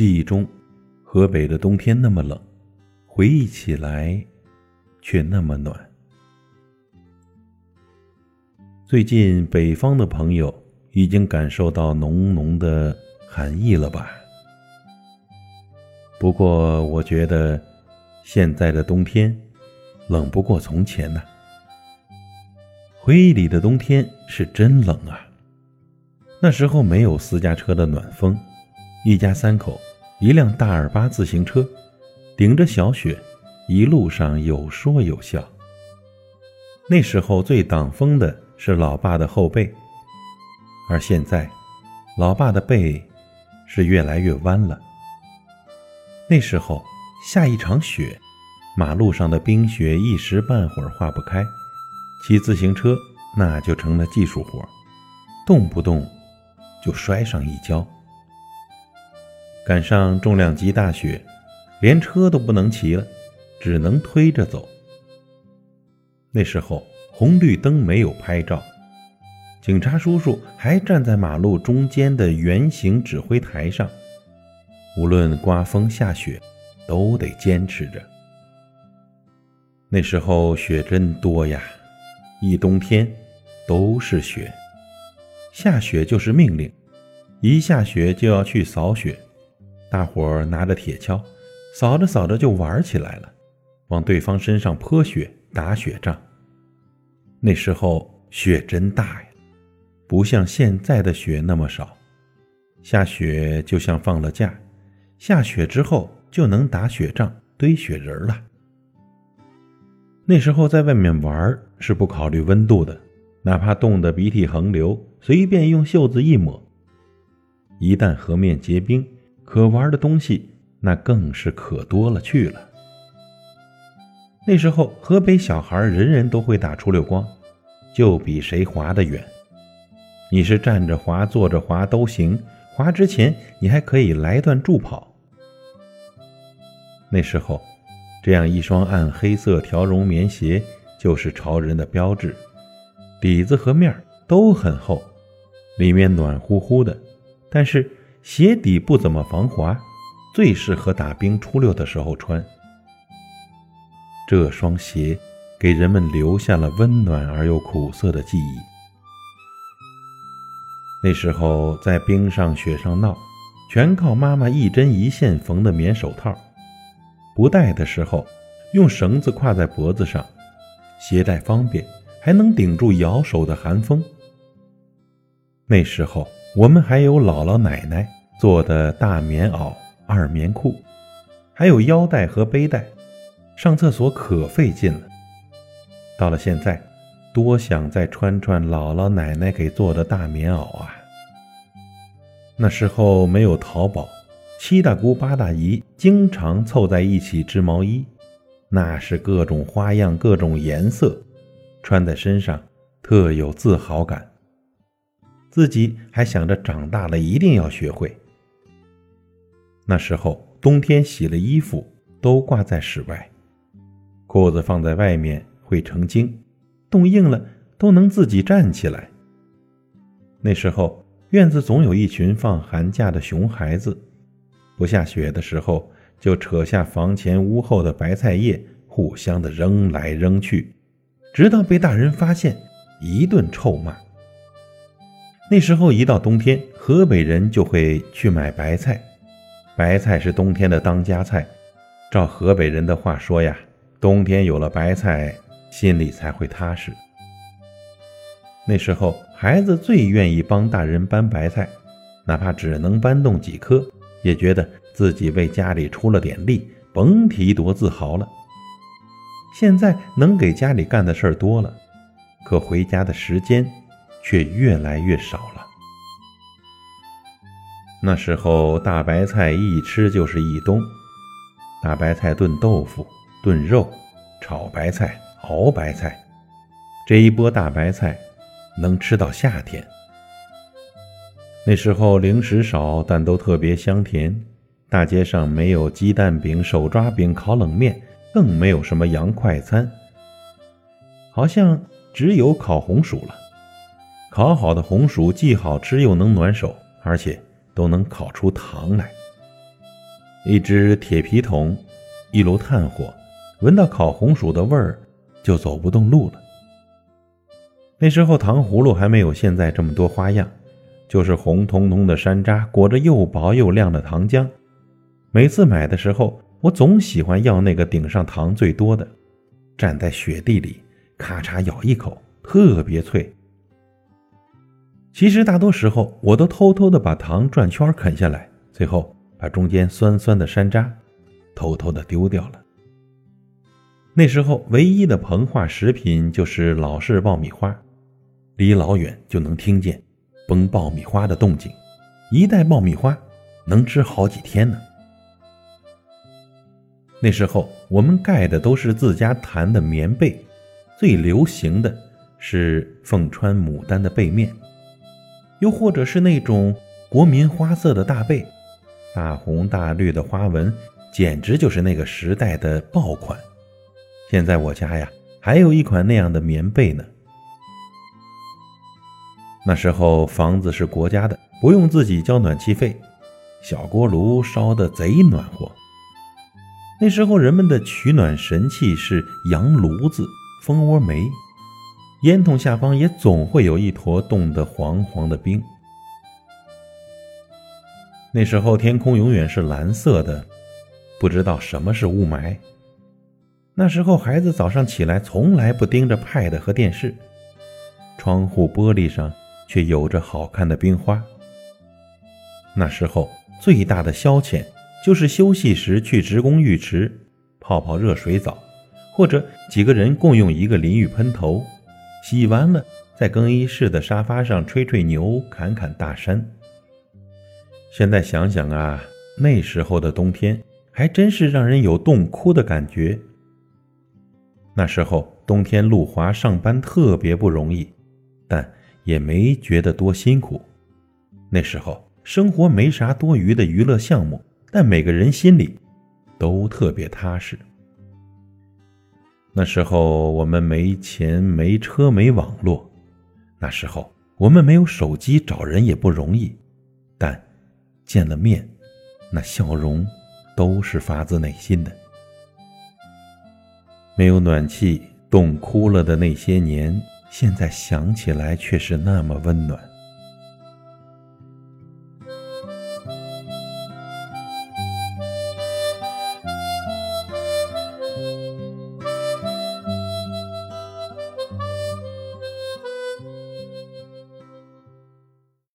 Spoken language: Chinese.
记忆中，河北的冬天那么冷，回忆起来却那么暖。最近北方的朋友已经感受到浓浓的寒意了吧？不过我觉得，现在的冬天冷不过从前呢。回忆里的冬天是真冷啊！那时候没有私家车的暖风。一家三口，一辆大二八自行车，顶着小雪，一路上有说有笑。那时候最挡风的是老爸的后背，而现在，老爸的背是越来越弯了。那时候下一场雪，马路上的冰雪一时半会儿化不开，骑自行车那就成了技术活，动不动就摔上一跤。赶上重量级大雪，连车都不能骑了，只能推着走。那时候红绿灯没有拍照，警察叔叔还站在马路中间的圆形指挥台上，无论刮风下雪，都得坚持着。那时候雪真多呀，一冬天都是雪，下雪就是命令，一下雪就要去扫雪。大伙儿拿着铁锹，扫着扫着就玩起来了，往对方身上泼雪、打雪仗。那时候雪真大呀，不像现在的雪那么少。下雪就像放了假，下雪之后就能打雪仗、堆雪人了。那时候在外面玩是不考虑温度的，哪怕冻得鼻涕横流，随便用袖子一抹，一旦河面结冰。可玩的东西那更是可多了去了。那时候河北小孩人人都会打出溜光，就比谁滑得远。你是站着滑、坐着滑都行，滑之前你还可以来段助跑。那时候，这样一双暗黑色条绒棉鞋就是潮人的标志，底子和面都很厚，里面暖乎乎的，但是。鞋底不怎么防滑，最适合打冰出溜的时候穿。这双鞋给人们留下了温暖而又苦涩的记忆。那时候在冰上雪上闹，全靠妈妈一针一线缝的棉手套。不戴的时候，用绳子挎在脖子上，携带方便，还能顶住咬手的寒风。那时候。我们还有姥姥奶奶做的大棉袄、二棉裤，还有腰带和背带，上厕所可费劲了。到了现在，多想再穿穿姥姥奶奶给做的大棉袄啊！那时候没有淘宝，七大姑八大姨经常凑在一起织毛衣，那是各种花样、各种颜色，穿在身上特有自豪感。自己还想着长大了一定要学会。那时候冬天洗了衣服都挂在室外，裤子放在外面会成精，冻硬了都能自己站起来。那时候院子总有一群放寒假的熊孩子，不下雪的时候就扯下房前屋后的白菜叶，互相的扔来扔去，直到被大人发现，一顿臭骂。那时候一到冬天，河北人就会去买白菜。白菜是冬天的当家菜。照河北人的话说呀，冬天有了白菜，心里才会踏实。那时候孩子最愿意帮大人搬白菜，哪怕只能搬动几颗，也觉得自己为家里出了点力，甭提多自豪了。现在能给家里干的事儿多了，可回家的时间。却越来越少了。那时候大白菜一吃就是一冬，大白菜炖豆腐、炖肉、炒白菜、熬白菜，这一波大白菜能吃到夏天。那时候零食少，但都特别香甜。大街上没有鸡蛋饼、手抓饼、烤冷面，更没有什么洋快餐，好像只有烤红薯了。烤好的红薯既好吃又能暖手，而且都能烤出糖来。一只铁皮桶，一炉炭火，闻到烤红薯的味儿，就走不动路了。那时候糖葫芦还没有现在这么多花样，就是红彤彤的山楂裹着又薄又亮的糖浆。每次买的时候，我总喜欢要那个顶上糖最多的，站在雪地里，咔嚓咬一口，特别脆。其实大多时候，我都偷偷的把糖转圈啃下来，最后把中间酸酸的山楂偷偷的丢掉了。那时候唯一的膨化食品就是老式爆米花。离老远就能听见崩爆米花的动静，一袋爆米花能吃好几天呢。那时候我们盖的都是自家弹的棉被，最流行的是凤穿牡丹的被面，又或者是那种国民花色的大被，大红大绿的花纹，简直就是那个时代的爆款。现在我家呀还有一款那样的棉被呢。那时候房子是国家的，不用自己交暖气费，小锅炉烧得贼暖和。那时候人们的取暖神器是洋炉子、蜂窝煤，烟筒下方也总会有一坨冻得黄黄的冰。那时候天空永远是蓝色的，不知道什么是雾霾。那时候孩子早上起来从来不盯着 Pad 和电视，窗户玻璃上。却有着好看的冰花。那时候最大的消遣就是休息时去职工浴池泡泡热水澡，或者几个人共用一个淋浴喷头，洗完了在更衣室的沙发上吹吹牛、侃侃大山。现在想想啊，那时候的冬天还真是让人有冻哭的感觉。那时候冬天路滑上班特别不容易，但。也没觉得多辛苦，那时候生活没啥多余的娱乐项目，但每个人心里都特别踏实。那时候我们没钱、没车、没网络，那时候我们没有手机，找人也不容易，但见了面，那笑容都是发自内心的。没有暖气，冻哭了的那些年。现在想起来却是那么温暖。